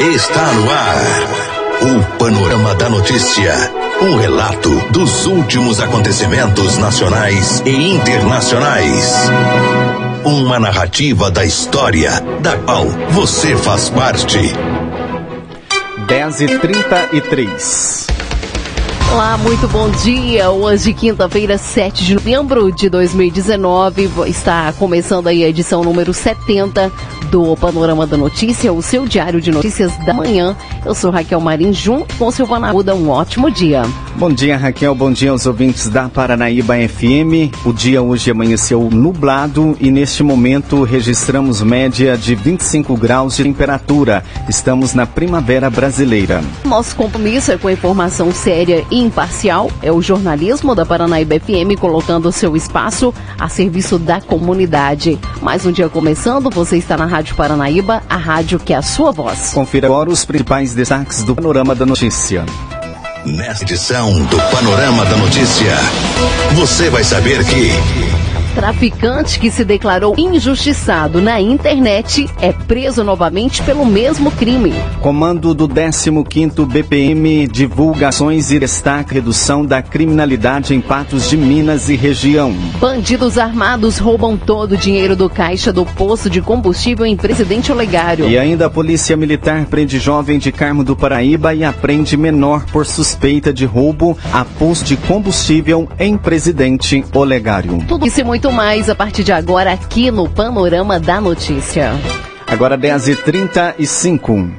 Está no ar. O Panorama da Notícia. Um relato dos últimos acontecimentos nacionais e internacionais. Uma narrativa da história, da qual você faz parte. 10 e 33 Olá, muito bom dia. Hoje, quinta-feira, 7 de novembro de 2019, está começando aí a edição número 70 do Panorama da Notícia, o seu diário de notícias da manhã. Eu sou Raquel Marim, junto com Silvana Arruda. Um ótimo dia. Bom dia, Raquel. Bom dia aos ouvintes da Paranaíba FM. O dia hoje amanheceu nublado e neste momento registramos média de 25 graus de temperatura. Estamos na primavera brasileira. Nosso compromisso é com informação séria e imparcial. É o jornalismo da Paranaíba FM colocando seu espaço a serviço da comunidade. Mais um dia começando, você está na Rádio Paranaíba, a rádio que é a sua voz. Confira agora os principais destaques do Panorama da Notícia. Nesta edição do Panorama da Notícia, você vai saber que. Traficante que se declarou injustiçado na internet é preso novamente pelo mesmo crime. Comando do 15º BPM divulgações e destaca redução da criminalidade em Patos de Minas e região. Bandidos armados roubam todo o dinheiro do caixa do posto de combustível em Presidente Olegário. E ainda a Polícia Militar prende jovem de Carmo do Paraíba e aprende menor por suspeita de roubo a posto de combustível em Presidente Olegário. Tudo isso e muito muito mais a partir de agora aqui no Panorama da Notícia. Agora 10h35.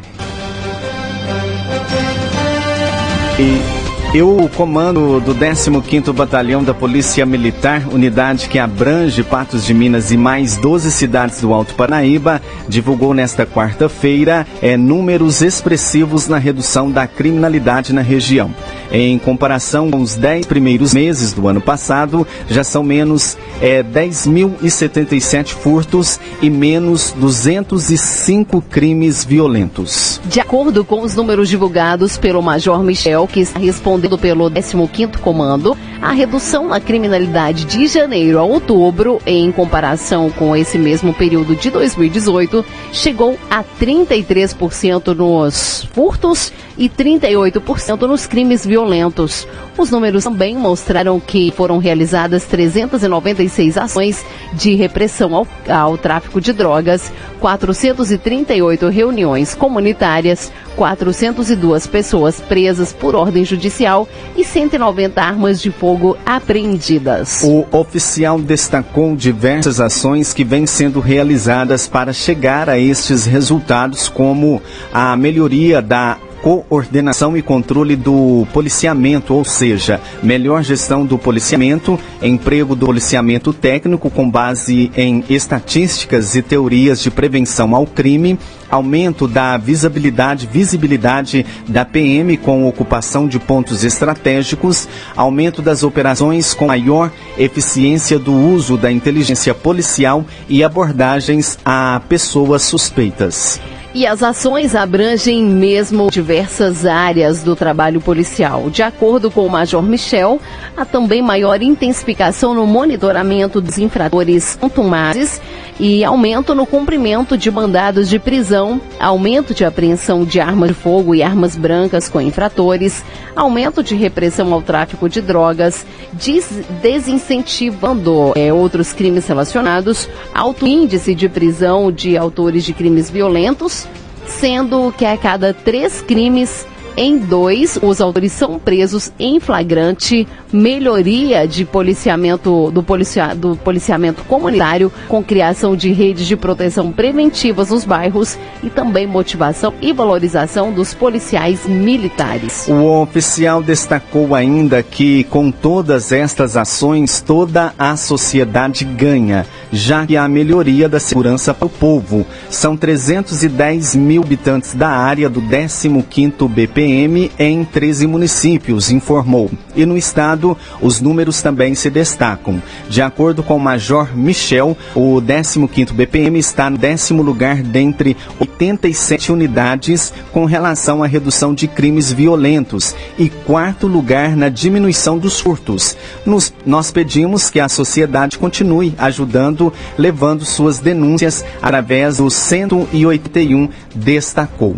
E eu comando do 15º Batalhão da Polícia Militar, unidade que abrange Patos de Minas e mais 12 cidades do Alto Parnaíba, divulgou nesta quarta-feira é, números expressivos na redução da criminalidade na região. Em comparação com os 10 primeiros meses do ano passado, já são menos é, 10.077 furtos e menos 205 crimes violentos. De acordo com os números divulgados pelo Major Michel, que está respondendo respondendo pelo 15º Comando, a redução na criminalidade de janeiro a outubro, em comparação com esse mesmo período de 2018, chegou a 33% nos furtos e 38% nos crimes violentos. Os números também mostraram que foram realizadas 396 ações de repressão ao, ao tráfico de drogas, 438 reuniões comunitárias, 402 pessoas presas por ordem judicial e 190 armas de fogo apreendidas. O oficial destacou diversas ações que vêm sendo realizadas para chegar a estes resultados, como a melhoria da coordenação e controle do policiamento, ou seja, melhor gestão do policiamento, emprego do policiamento técnico com base em estatísticas e teorias de prevenção ao crime, aumento da visibilidade, visibilidade da PM com ocupação de pontos estratégicos, aumento das operações com maior eficiência do uso da inteligência policial e abordagens a pessoas suspeitas. E as ações abrangem mesmo diversas áreas do trabalho policial. De acordo com o Major Michel, há também maior intensificação no monitoramento dos infratores contumazes e aumento no cumprimento de mandados de prisão, aumento de apreensão de armas de fogo e armas brancas com infratores, aumento de repressão ao tráfico de drogas, des desincentivando é, outros crimes relacionados, alto índice de prisão de autores de crimes violentos, sendo que a cada três crimes em dois, os autores são presos em flagrante, melhoria de policiamento do, policia, do policiamento comunitário, com criação de redes de proteção preventivas nos bairros e também motivação e valorização dos policiais militares. O oficial destacou ainda que com todas estas ações toda a sociedade ganha, já que há melhoria da segurança para o povo. São 310 mil habitantes da área do 15º BP BPM em 13 municípios, informou. E no estado, os números também se destacam. De acordo com o Major Michel, o 15º BPM está no décimo lugar dentre 87 unidades com relação à redução de crimes violentos e quarto lugar na diminuição dos furtos. Nos, nós pedimos que a sociedade continue ajudando, levando suas denúncias através do 181, destacou.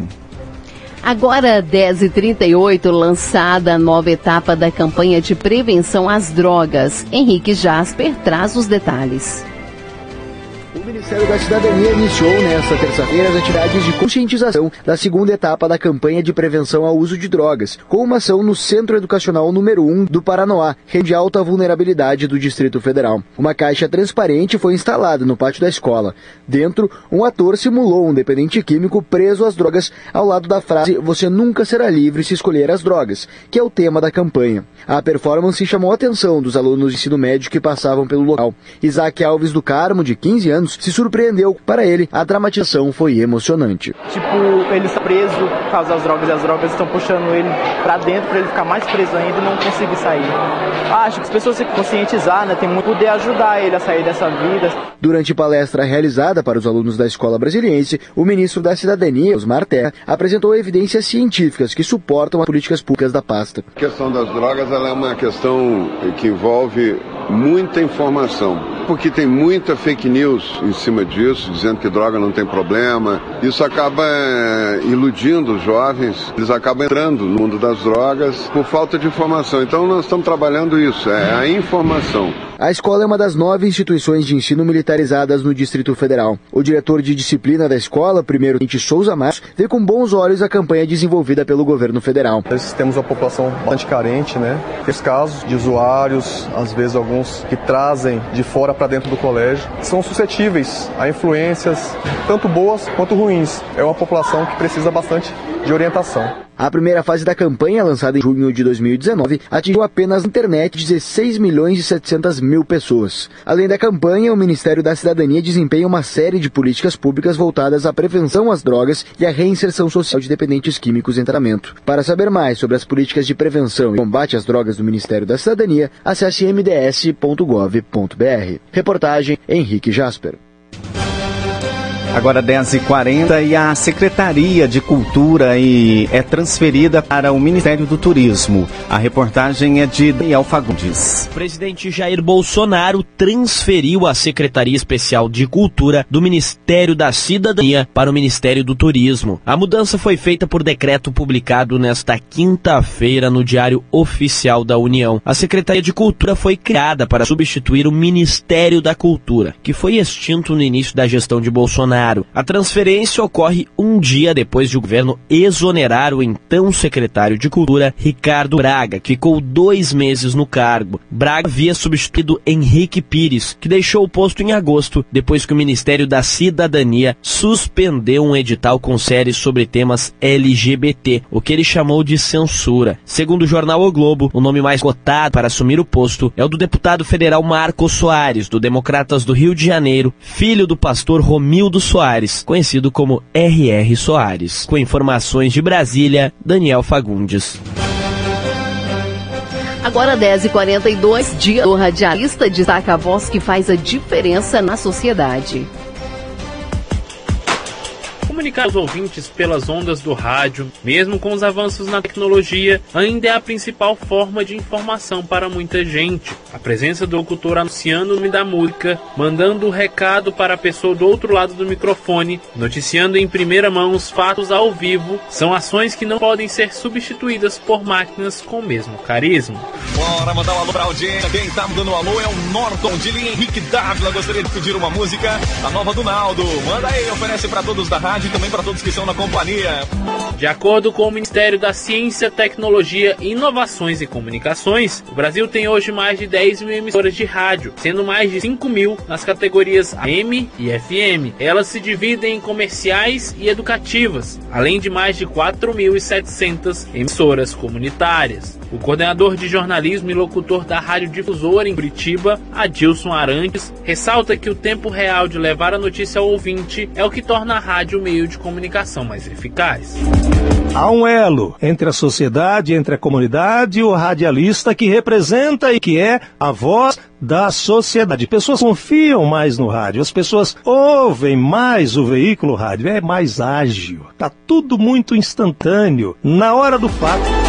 Agora, 10h38, lançada a nova etapa da campanha de prevenção às drogas. Henrique Jasper traz os detalhes. Ministério da Cidadania iniciou nesta terça-feira as atividades de conscientização da segunda etapa da campanha de prevenção ao uso de drogas, com uma ação no Centro Educacional número 1 do Paranoá, rede de alta vulnerabilidade do Distrito Federal. Uma caixa transparente foi instalada no pátio da escola. Dentro, um ator simulou um dependente químico preso às drogas ao lado da frase Você nunca será livre se escolher as drogas, que é o tema da campanha. A performance chamou a atenção dos alunos de ensino médio que passavam pelo local. Isaac Alves do Carmo, de 15 anos, se surpreendeu. Para ele, a dramatização foi emocionante. Tipo, ele está preso por causa das drogas e as drogas estão puxando ele para dentro para ele ficar mais preso ainda e não conseguir sair. Acho que as pessoas se conscientizar, né, tem muito poder ajudar ele a sair dessa vida. Durante palestra realizada para os alunos da escola brasiliense, o ministro da Cidadania, Osmar Terra, apresentou evidências científicas que suportam as políticas públicas da pasta. A questão das drogas ela é uma questão que envolve muita informação, porque tem muita fake news em cima disso, dizendo que droga não tem problema. Isso acaba é, iludindo os jovens, eles acabam entrando no mundo das drogas por falta de informação. Então nós estamos trabalhando isso, é a informação. A escola é uma das nove instituições de ensino militarizadas no Distrito Federal. O diretor de disciplina da escola, primeiro tenente Souza Matos, vê com bons olhos a campanha desenvolvida pelo governo federal. Nós temos uma população bastante carente, né? Tem casos de usuários, às vezes alguns que trazem de fora para dentro do colégio, são suscetíveis a influências tanto boas quanto ruins. É uma população que precisa bastante de orientação. A primeira fase da campanha, lançada em junho de 2019, atingiu apenas na internet 16 milhões e 700 mil pessoas. Além da campanha, o Ministério da Cidadania desempenha uma série de políticas públicas voltadas à prevenção às drogas e à reinserção social de dependentes químicos em tratamento. Para saber mais sobre as políticas de prevenção e combate às drogas do Ministério da Cidadania, acesse mds.gov.br. Reportagem Henrique Jasper. Agora 10h40 e a Secretaria de Cultura e é transferida para o Ministério do Turismo. A reportagem é de Daniel Fagundes. Presidente Jair Bolsonaro transferiu a Secretaria Especial de Cultura do Ministério da Cidadania para o Ministério do Turismo. A mudança foi feita por decreto publicado nesta quinta-feira no Diário Oficial da União. A Secretaria de Cultura foi criada para substituir o Ministério da Cultura, que foi extinto no início da gestão de Bolsonaro. Bolsonaro. A transferência ocorre um dia depois de o governo exonerar o então secretário de Cultura, Ricardo Braga, que ficou dois meses no cargo. Braga havia substituído Henrique Pires, que deixou o posto em agosto, depois que o Ministério da Cidadania suspendeu um edital com séries sobre temas LGBT, o que ele chamou de censura. Segundo o jornal O Globo, o nome mais cotado para assumir o posto é o do deputado federal Marcos Soares, do Democratas do Rio de Janeiro, filho do pastor Romildo Soares Soares, conhecido como R.R. Soares. Com informações de Brasília, Daniel Fagundes. Agora 10h42, dia do radialista destaca a voz que faz a diferença na sociedade comunicar aos ouvintes pelas ondas do rádio, mesmo com os avanços na tecnologia, ainda é a principal forma de informação para muita gente. A presença do locutor anunciando o nome da música, mandando o recado para a pessoa do outro lado do microfone, noticiando em primeira mão os fatos ao vivo, são ações que não podem ser substituídas por máquinas com o mesmo carisma. Bora mandar um alô pra audiência. Quem tá dando um alô é o Norton de linha Henrique Dávila. Gostaria de pedir uma música, a nova do Naldo. Manda aí, oferece para todos da rádio também para todos que estão na companhia. De acordo com o Ministério da Ciência, Tecnologia, Inovações e Comunicações, o Brasil tem hoje mais de 10 mil emissoras de rádio, sendo mais de 5 mil nas categorias AM e FM. Elas se dividem em comerciais e educativas, além de mais de 4.700 emissoras comunitárias. O coordenador de jornalismo e locutor da Rádio Difusora em Curitiba, Adilson Arantes, ressalta que o tempo real de levar a notícia ao ouvinte é o que torna a rádio o meio de comunicação mais eficaz. Há um elo entre a sociedade, entre a comunidade e o radialista que representa e que é a voz da sociedade. Pessoas confiam mais no rádio, as pessoas ouvem mais o veículo rádio, é mais ágil, tá tudo muito instantâneo, na hora do fato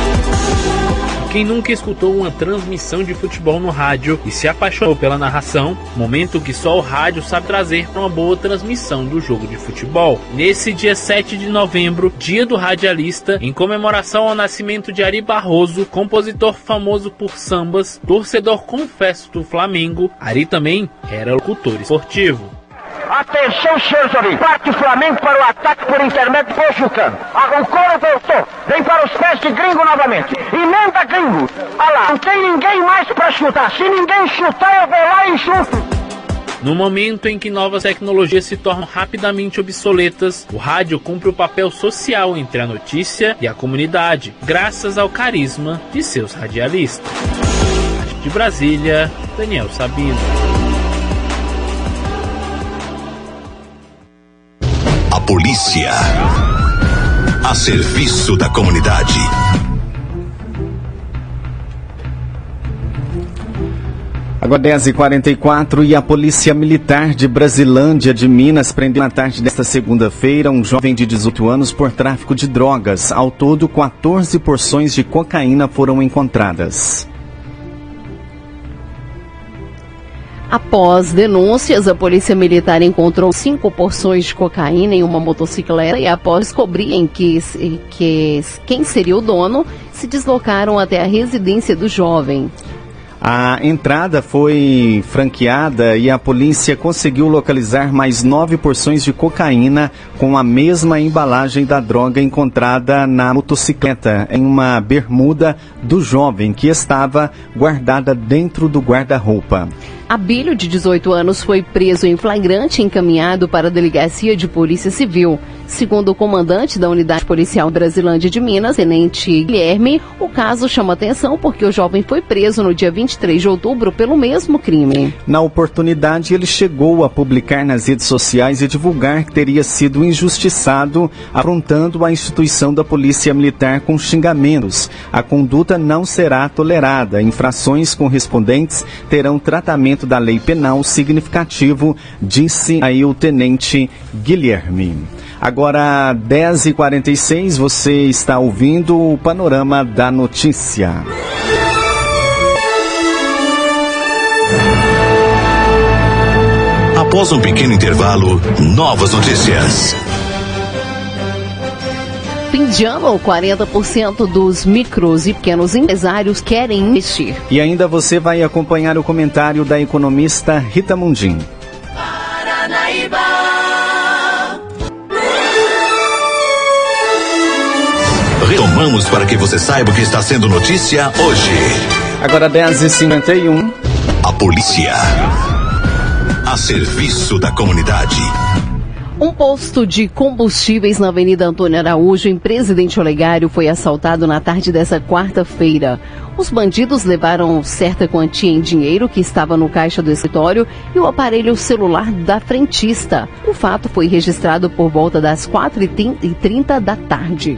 Quem nunca escutou uma transmissão de futebol no rádio e se apaixonou pela narração, momento que só o rádio sabe trazer para uma boa transmissão do jogo de futebol. Nesse dia 7 de novembro, dia do radialista, em comemoração ao nascimento de Ari Barroso, compositor famoso por sambas, torcedor confesso do Flamengo, Ari também era locutor esportivo. Atenção, senhores ouvintes. Parte o Flamengo para o ataque por intermédio do Jucano. Coro voltou. Vem para os pés de gringo novamente. Emenda gringo. Olha lá, não tem ninguém mais para chutar. Se ninguém chutar, eu vou lá e chuto. No momento em que novas tecnologias se tornam rapidamente obsoletas, o rádio cumpre o papel social entre a notícia e a comunidade, graças ao carisma de seus radialistas. De Brasília, Daniel Sabino. Polícia. A serviço da comunidade. Agora 10h44 e a Polícia Militar de Brasilândia de Minas prendeu na tarde desta segunda-feira um jovem de 18 anos por tráfico de drogas. Ao todo, 14 porções de cocaína foram encontradas. Após denúncias, a Polícia Militar encontrou cinco porções de cocaína em uma motocicleta e após descobrirem que, que quem seria o dono, se deslocaram até a residência do jovem. A entrada foi franqueada e a polícia conseguiu localizar mais nove porções de cocaína com a mesma embalagem da droga encontrada na motocicleta, em uma bermuda do jovem que estava guardada dentro do guarda-roupa. Abílio, de 18 anos, foi preso em flagrante e encaminhado para a Delegacia de Polícia Civil. Segundo o comandante da Unidade Policial Brasilândia de Minas, Tenente Guilherme, o caso chama atenção porque o jovem foi preso no dia 23 de outubro pelo mesmo crime. Na oportunidade, ele chegou a publicar nas redes sociais e divulgar que teria sido injustiçado, afrontando a instituição da Polícia Militar com xingamentos. A conduta não será tolerada. Infrações correspondentes terão tratamento da lei penal significativo, disse aí o tenente Guilherme. Agora, 10h46, você está ouvindo o Panorama da Notícia. Após um pequeno intervalo, novas notícias. Fim de ano, 40% dos micros e pequenos empresários querem investir. E ainda você vai acompanhar o comentário da economista Rita Mundim. Paranaíba. Retomamos para que você saiba o que está sendo notícia hoje. Agora 10h51. A polícia. A serviço da comunidade. Um posto de combustíveis na Avenida Antônio Araújo, em Presidente Olegário, foi assaltado na tarde dessa quarta-feira. Os bandidos levaram certa quantia em dinheiro que estava no caixa do escritório e o aparelho celular da frentista. O fato foi registrado por volta das 4h30 da tarde.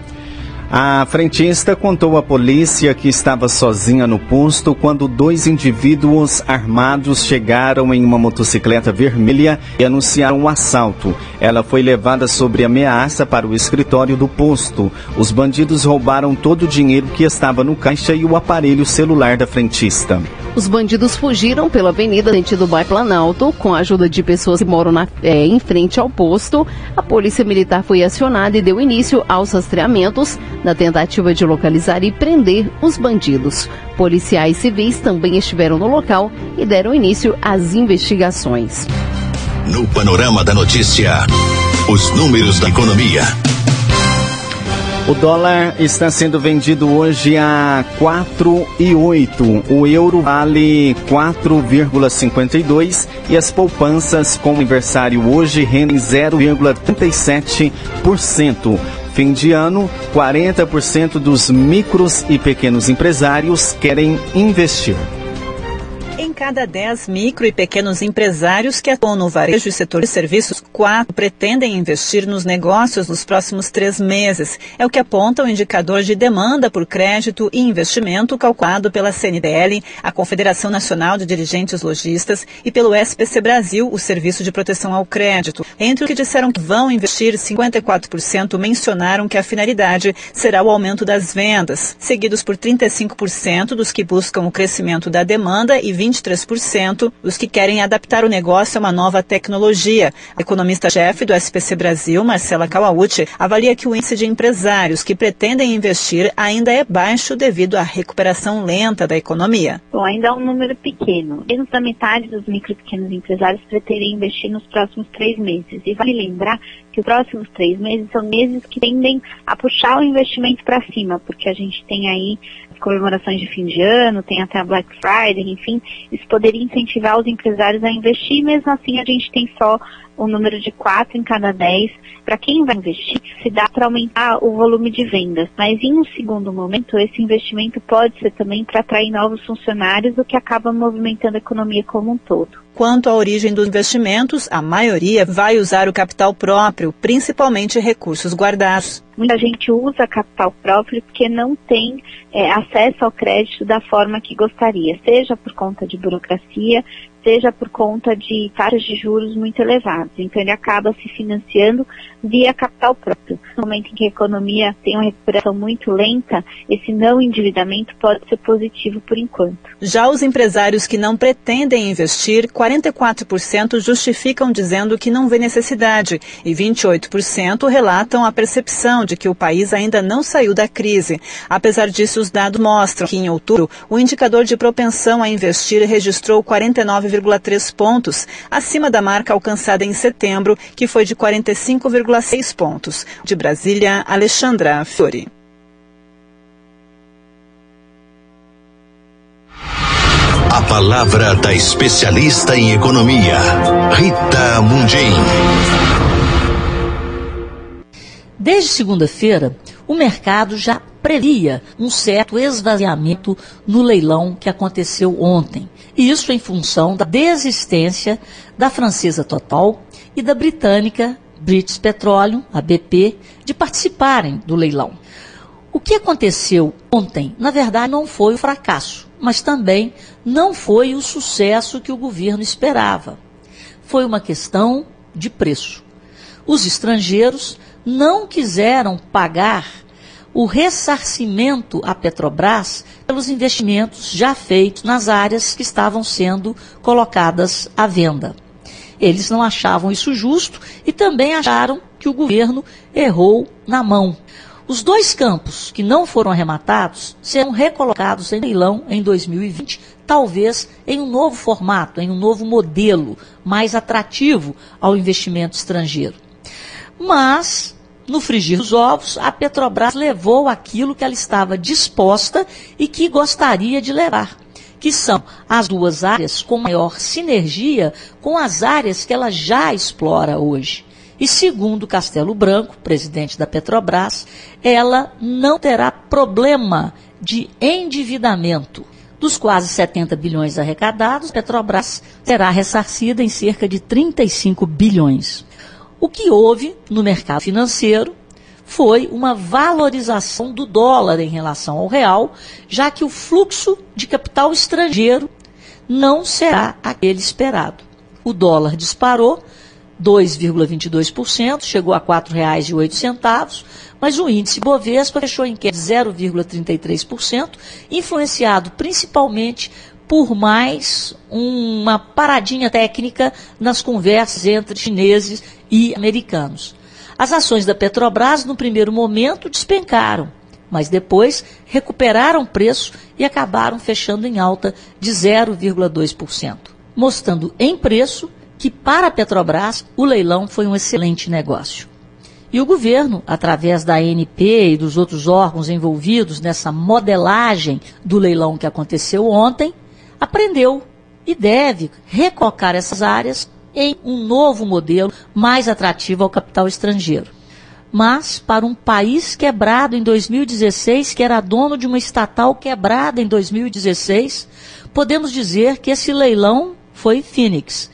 A frentista contou à polícia que estava sozinha no posto quando dois indivíduos armados chegaram em uma motocicleta vermelha e anunciaram o um assalto. Ela foi levada sob ameaça para o escritório do posto. Os bandidos roubaram todo o dinheiro que estava no caixa e o aparelho celular da frentista. Os bandidos fugiram pela avenida sentido Bairro Planalto com a ajuda de pessoas que moram na, é, em frente ao posto. A polícia militar foi acionada e deu início aos rastreamentos na tentativa de localizar e prender os bandidos. Policiais civis também estiveram no local e deram início às investigações. No panorama da notícia, os números da economia. O dólar está sendo vendido hoje a 4,8. O euro vale 4,52 e as poupanças com aniversário hoje rendem 0,37%. Fim de ano, 40% dos micros e pequenos empresários querem investir. Em cada 10 micro e pequenos empresários que atuam no varejo e setor de serviços, quatro pretendem investir nos negócios nos próximos três meses. É o que aponta o indicador de demanda por crédito e investimento calculado pela CNDL, a Confederação Nacional de Dirigentes Logistas, e pelo SPC Brasil, o Serviço de Proteção ao Crédito. Entre os que disseram que vão investir, 54% mencionaram que a finalidade será o aumento das vendas, seguidos por 35% dos que buscam o crescimento da demanda e 23% os que querem adaptar o negócio a uma nova tecnologia. A economista-chefe do SPC Brasil, Marcela Kawauchi, avalia que o índice de empresários que pretendem investir ainda é baixo devido à recuperação lenta da economia. Bom, ainda é um número pequeno. Menos da metade dos micro e pequenos empresários pretendem investir nos próximos três meses. E vale lembrar que os próximos três meses são meses que tendem a puxar o investimento para cima, porque a gente tem aí comemorações de fim de ano, tem até a Black Friday, enfim, isso poderia incentivar os empresários a investir, mesmo assim a gente tem só o número de 4 em cada 10. Para quem vai investir, se dá para aumentar o volume de vendas. Mas em um segundo momento, esse investimento pode ser também para atrair novos funcionários, o que acaba movimentando a economia como um todo. Quanto à origem dos investimentos, a maioria vai usar o capital próprio, principalmente recursos guardados. Muita gente usa capital próprio porque não tem é, acesso ao crédito da forma que gostaria, seja por conta de burocracia, seja por conta de taxas de juros muito elevadas. Então ele acaba se financiando via capital próprio. No momento em que a economia tem uma recuperação muito lenta, esse não endividamento pode ser positivo por enquanto. Já os empresários que não pretendem investir, 44% justificam dizendo que não vê necessidade e 28% relatam a percepção de que o país ainda não saiu da crise. Apesar disso, os dados mostram que em outubro o indicador de propensão a investir registrou 49,3 pontos, acima da marca alcançada em setembro, que foi de 45,6 pontos. De Brasília, Alexandra Fiori. A palavra da especialista em economia, Rita Mundin. Desde segunda-feira, o mercado já previa um certo esvaziamento no leilão que aconteceu ontem. Isso em função da desistência da francesa Total e da britânica British Petroleum, a BP, de participarem do leilão. O que aconteceu ontem, na verdade, não foi o fracasso, mas também não foi o sucesso que o governo esperava. Foi uma questão de preço. Os estrangeiros não quiseram pagar o ressarcimento à Petrobras pelos investimentos já feitos nas áreas que estavam sendo colocadas à venda. Eles não achavam isso justo e também acharam que o governo errou na mão. Os dois campos que não foram arrematados serão recolocados em leilão em 2020, talvez em um novo formato, em um novo modelo mais atrativo ao investimento estrangeiro. Mas no frigir dos ovos, a Petrobras levou aquilo que ela estava disposta e que gostaria de levar, que são as duas áreas com maior sinergia com as áreas que ela já explora hoje. E segundo Castelo Branco, presidente da Petrobras, ela não terá problema de endividamento. Dos quase 70 bilhões arrecadados, Petrobras será ressarcida em cerca de 35 bilhões. O que houve no mercado financeiro foi uma valorização do dólar em relação ao real, já que o fluxo de capital estrangeiro não será aquele esperado. O dólar disparou 2,22%, chegou a R$ 4,08, mas o índice Bovespa fechou em queda de 0,33%, influenciado principalmente por mais uma paradinha técnica nas conversas entre chineses e americanos. As ações da Petrobras, no primeiro momento, despencaram, mas depois recuperaram preço e acabaram fechando em alta de 0,2%, mostrando em preço que, para a Petrobras, o leilão foi um excelente negócio. E o governo, através da ANP e dos outros órgãos envolvidos nessa modelagem do leilão que aconteceu ontem, aprendeu e deve recolocar essas áreas em um novo modelo mais atrativo ao capital estrangeiro. mas para um país quebrado em 2016, que era dono de uma estatal quebrada em 2016, podemos dizer que esse leilão foi Phoenix.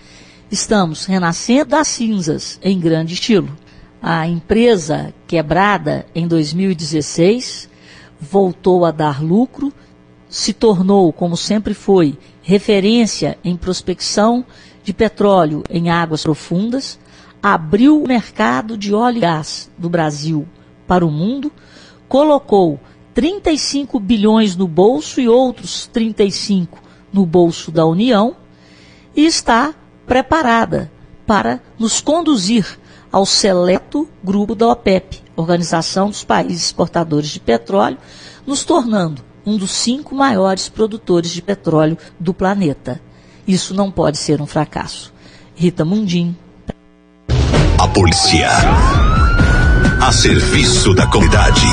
Estamos renascendo das cinzas em grande estilo. A empresa quebrada em 2016 voltou a dar lucro, se tornou, como sempre foi, referência em prospecção de petróleo em águas profundas, abriu o mercado de óleo e gás do Brasil para o mundo, colocou 35 bilhões no bolso e outros 35 no bolso da União e está preparada para nos conduzir ao seleto grupo da OPEP, Organização dos Países Exportadores de Petróleo, nos tornando um dos cinco maiores produtores de petróleo do planeta. Isso não pode ser um fracasso. Rita Mundim. A polícia. A serviço da comunidade.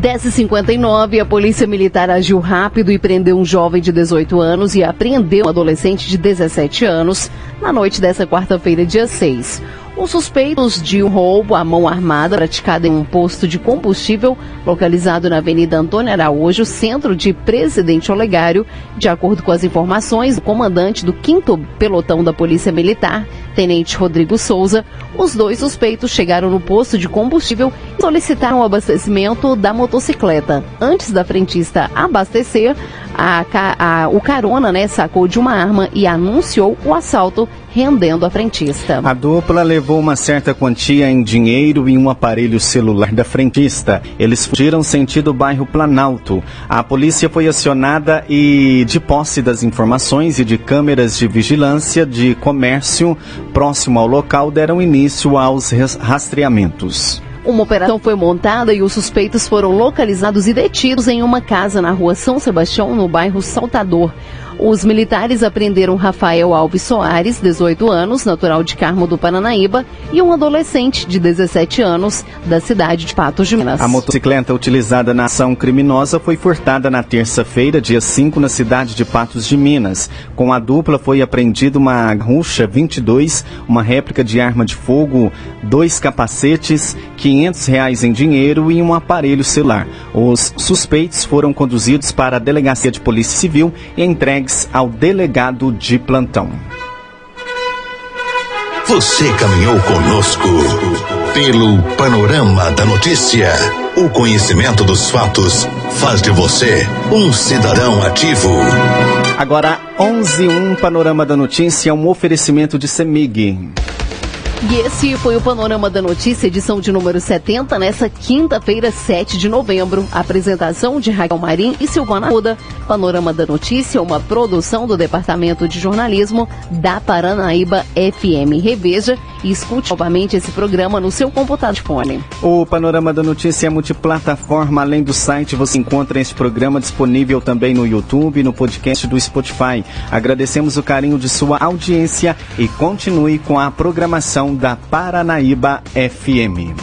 10h59, a Polícia Militar agiu rápido e prendeu um jovem de 18 anos e apreendeu um adolescente de 17 anos na noite dessa quarta-feira, dia 6. Os suspeitos de um roubo à mão armada praticado em um posto de combustível localizado na Avenida Antônio Araújo, centro de Presidente Olegário, de acordo com as informações do comandante do 5 Pelotão da Polícia Militar, Tenente Rodrigo Souza, os dois suspeitos chegaram no posto de combustível e solicitaram o abastecimento da motocicleta. Antes da frentista abastecer, a, a, o carona né, sacou de uma arma e anunciou o assalto, rendendo a frentista. A dupla levou uma certa quantia em dinheiro e um aparelho celular da frentista. Eles fugiram sentido bairro Planalto. A polícia foi acionada e, de posse das informações e de câmeras de vigilância de comércio próximo ao local, deram início aos rastreamentos. Uma operação foi montada e os suspeitos foram localizados e detidos em uma casa na rua São Sebastião, no bairro Saltador. Os militares apreenderam Rafael Alves Soares, 18 anos, natural de Carmo do Paranaíba, e um adolescente de 17 anos, da cidade de Patos de Minas. A motocicleta utilizada na ação criminosa foi furtada na terça-feira, dia 5, na cidade de Patos de Minas. Com a dupla foi apreendida uma Ruxa 22, uma réplica de arma de fogo, dois capacetes, 500 reais em dinheiro e um aparelho celular. Os suspeitos foram conduzidos para a Delegacia de Polícia Civil e entregues ao delegado de plantão. Você caminhou conosco pelo panorama da notícia. O conhecimento dos fatos faz de você um cidadão ativo. Agora, 11 um Panorama da Notícia, um oferecimento de Semig. E esse foi o Panorama da Notícia, edição de número 70, nessa quinta-feira, 7 de novembro. Apresentação de Raquel Marim e Silvana Ruda. Panorama da Notícia, uma produção do Departamento de Jornalismo da Paranaíba FM. Reveja e escute novamente esse programa no seu computador de fone. O Panorama da Notícia é multiplataforma. Além do site, você encontra esse programa disponível também no YouTube e no podcast do Spotify. Agradecemos o carinho de sua audiência e continue com a programação da Paranaíba FM.